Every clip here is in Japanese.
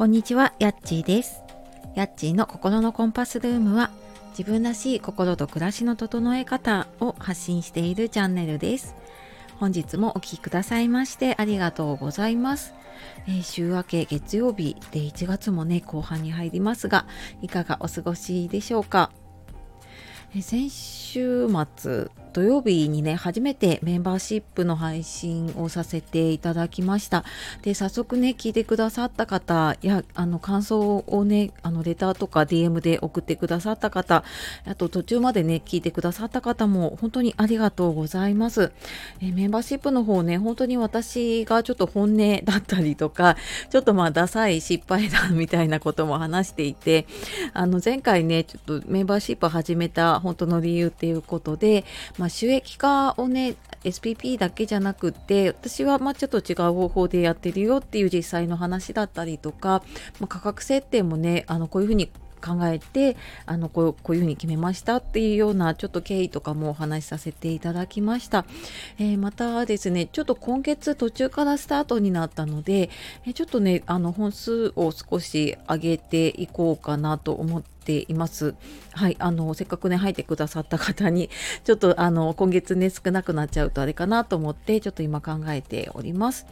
こんにちは、やっちーです。やっちーの心のコンパスルームは自分らしい心と暮らしの整え方を発信しているチャンネルです。本日もお聴きくださいましてありがとうございます。えー週明け月曜日で1月もね、後半に入りますが、いかがお過ごしでしょうか？え先週末土曜日にね初めてメンバーシップの配信をさせていただきました。で早速ね聞いてくださった方やあの感想をねあのレターとか DM で送ってくださった方あと途中までね聞いてくださった方も本当にありがとうございます。えメンバーシップの方ね本当に私がちょっと本音だったりとかちょっとまあダサい失敗談みたいなことも話していてあの前回ねちょっとメンバーシップ始めた本当の理由っていうことで、まあ、収益化をね SPP だけじゃなくて私はまちょっと違う方法でやってるよっていう実際の話だったりとか、まあ、価格設定もねあのこういうふうに考えてあのこうこういうふうに決めましたっていうようなちょっと経緯とかもお話しさせていただきました、えーまたですねちょっと今月途中からスタートになったので、えちょっとねあの本数を少し上げていこうかなと思っています。はいあのせっかくね入ってくださった方に ちょっとあの今月ね少なくなっちゃうとあれかなと思ってちょっと今考えております。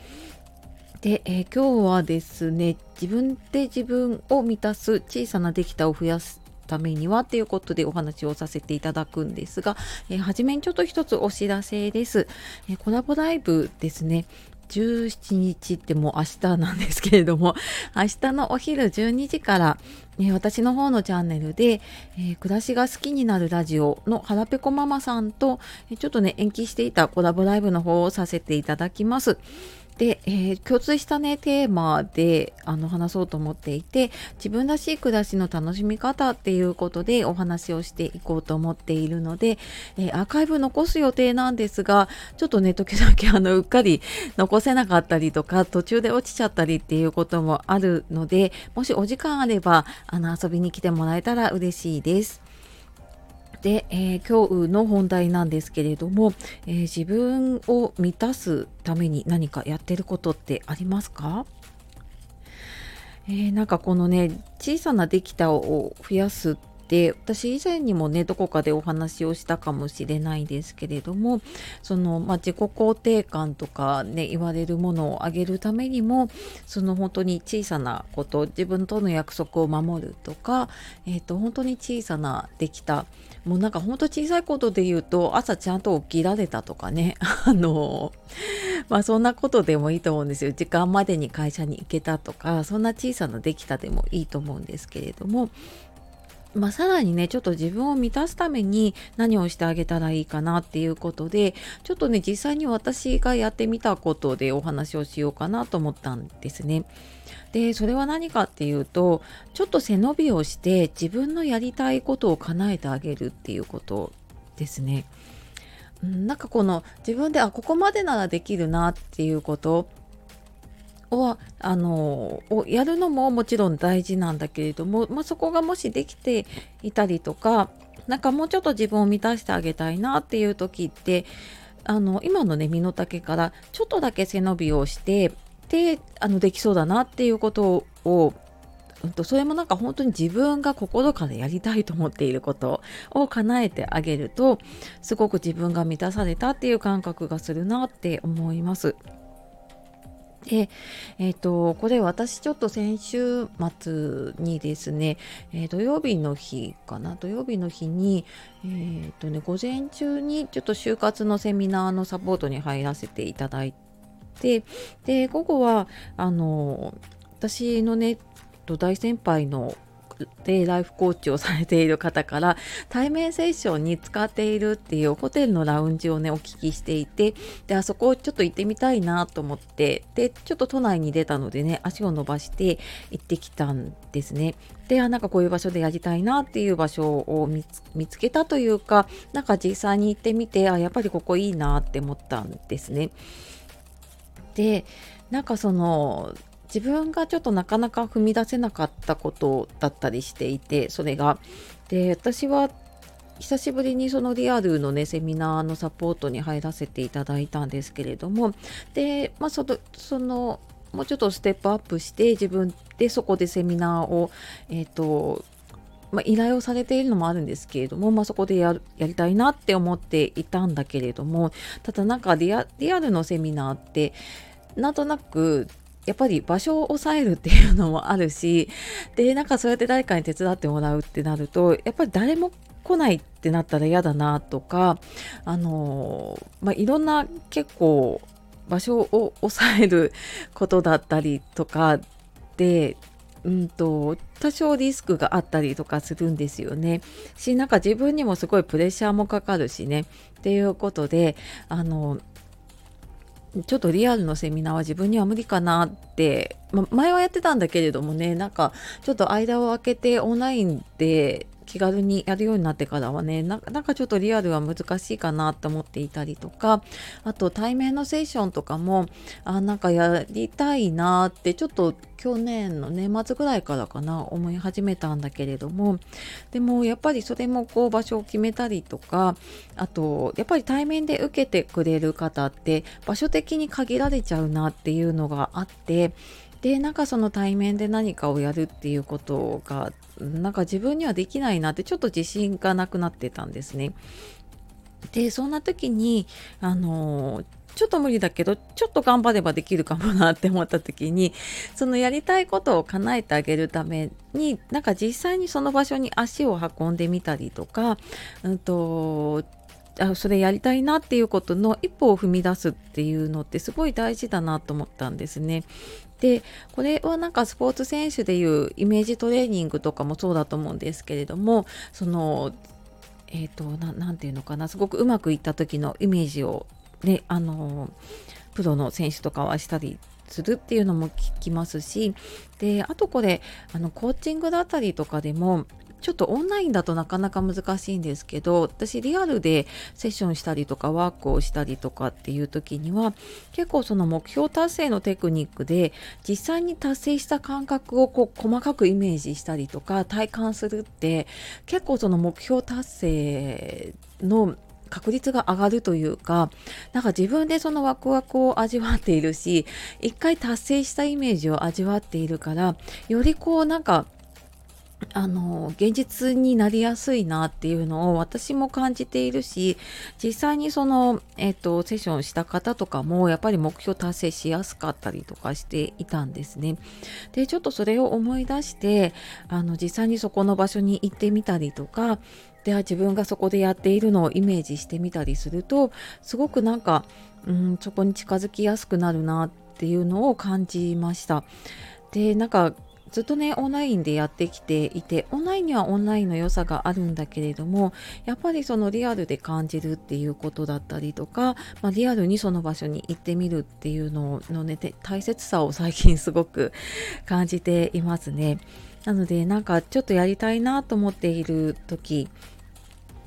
で、えー今日はですね自分で自分を満たす小さなできたを増やすためにはということでお話をさせていただくんですが、えー初めにちょっと一つお知らせです、えーコラボライブですね17日ってもう明日なんですけれども 明日のお昼12時から、えー私の方のチャンネルで、えー暮らしが好きになるラジオの腹ペコママさんと、ちょっとね延期していたコラボライブの方をさせていただきます。で、えー共通したねテーマであの話そうと思っていて自分らしい暮らしの楽しみ方っていうことでお話をしていこうと思っているので、えーアーカイブ残す予定なんですがちょっとね時々 あのうっかり残せなかったりとか途中で落ちちゃったりっていうこともあるのでもしお時間あればあの遊びに来てもらえたら嬉しいです。で、えー今日の本題なんですけれども、えー自分を満たすために何かやってることってありますか？えーなんかこのね小さなできたを増やすって私以前にもねどこかでお話をしたかもしれないですけれどもその、まあ、自己肯定感とかね言われるものを上げるためにもその本当に小さなこと自分との約束を守るとか、えー、と本当に小さなできたもうなんか本当小さいことで言うと朝ちゃんと起きられたとかね あのまあそんなことでもいいと思うんですよ。時間までに会社に行けたとかそんな小さなできたでもいいと思うんですけれどもまあ、さらにねちょっと自分を満たすために何をしてあげたらいいかなっていうことでちょっとね実際に私がやってみたことでお話をしようかなと思ったんですね。でそれは何かっていうとちょっと背伸びをして自分のやりたいことを叶えてあげるっていうことですね。なんかこの自分であここまでならできるなっていうことをあのをやるのももちろん大事なんだけれども、まあ、そこがもしできていたりとかなんかもうちょっと自分を満たしてあげたいなっていう時ってあの今のね身の丈からちょっとだけ背伸びをしてであのできそうだなっていうことをうんとそれもなんか本当に自分が心からやりたいと思っていることを叶えてあげるとすごく自分が満たされたっていう感覚がするなって思います。で、えっ、と、これ私ちょっと先週末にですね、えー土曜日の日かな、土曜日の日に、えっ、とね、午前中にちょっと就活のセミナーのサポートに入らせていただいて、で、午後は、あの、私のね、大先輩のでライフコーチをされている方から対面セッションに使っているっていうホテルのラウンジをねお聞きしていてであそこをちょっと行ってみたいなと思ってでちょっと都内に出たのでね足を伸ばして行ってきたんですね。であなんかこういう場所でやりたいなっていう場所を見つ見つけたというかなんか実際に行ってみてあやっぱりここいいなって思ったんですね。でなんかその自分がちょっとなかなか踏み出せなかったことだったりしていてそれが。で私は久しぶりにそのリアルのねセミナーのサポートに入らせていただいたんですけれどもで、まあ、そのそのもうちょっとステップアップして自分でそこでセミナーを、えーとまあ、依頼をされているのもあるんですけれども、まあ、そこでやりたいなって思っていたんだけれどもただなんかリアルのセミナーってなんとなくやっぱり場所を抑えるっていうのもあるし でなんかそうやって誰かに手伝ってもらうってなるとやっぱり誰も来ないってなったら嫌だなとかあのまあ、いろんな結構場所を抑えることだったりとかでうんと多少リスクがあったりとかするんですよね。しなんか自分にもすごいプレッシャーもかかるしねっていうことであのちょっとリアルのセミナーは自分には無理かなって、ま、前はやってたんだけれどもねなんかちょっと間を空けてオンラインで気軽にやるようになってからはねなんかちょっとリアルは難しいかなと思っていたりとかあと対面のセッションとかもあなんかやりたいなってちょっと去年の年末ぐらいからかな思い始めたんだけれどもでもやっぱりそれもこう場所を決めたりとかあとやっぱり対面で受けてくれる方って場所的に限られちゃうなっていうのがあってでなんかその対面で何かをやるっていうことがなんか自分にはできないなってちょっと自信がなくなってたんですね。でそんな時にあのちょっと無理だけどちょっと頑張ればできるかもなって思った時にそのやりたいことを叶えてあげるためになんか実際にその場所に足を運んでみたりとか、うんとあそれやりたいなっていうことの一歩を踏み出すっていうのってすごい大事だなと思ったんですね。でこれはなんかスポーツ選手でいうイメージトレーニングとかもそうだと思うんですけれどもそのえっ、ー、と何て言うのかなすごくうまくいった時のイメージをねあのプロの選手とかはしたりするっていうのも聞きますしであとこれあのコーチングだったりとかでもちょっとオンラインだとなかなか難しいんですけど私リアルでセッションしたりとかワークをしたりとかっていう時には結構その目標達成のテクニックで実際に達成した感覚をこう細かくイメージしたりとか体感するって結構その目標達成の確率が上がるというかなんか自分でそのワクワクを味わっているし一回達成したイメージを味わっているからよりこうなんかあの現実になりやすいなっていうのを私も感じているし実際にその、えっと、セッションした方とかもやっぱり目標達成しやすかったりとかしていたんですね。でちょっとそれを思い出してあの実際にそこの場所に行ってみたりとかでは自分がそこでやっているのをイメージしてみたりするとすごくなんか、うん、そこに近づきやすくなるなっていうのを感じました。でなんかずっとねオンラインでやってきていてオンラインにはオンラインの良さがあるんだけれどもやっぱりそのリアルで感じるっていうことだったりとか、まあ、リアルにその場所に行ってみるっていうののね大切さを最近すごく 感じていますね。なのでなんかちょっとやりたいなと思っている時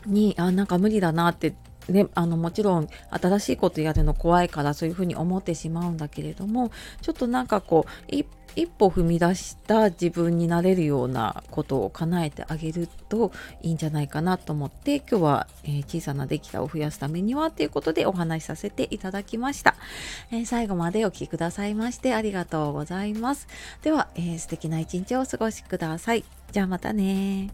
にあなんか無理だなってね、あのもちろん新しいことやるの怖いからそういうふうに思ってしまうんだけれどもちょっとなんかこう一歩踏み出した自分になれるようなことを叶えてあげるといいんじゃないかなと思って今日は、えー、小さなできたを増やすためにはということでお話しさせていただきました、えー、最後までお聴きくださいましてありがとうございます。では、えー、素敵な一日をお過ごしください。じゃあまたね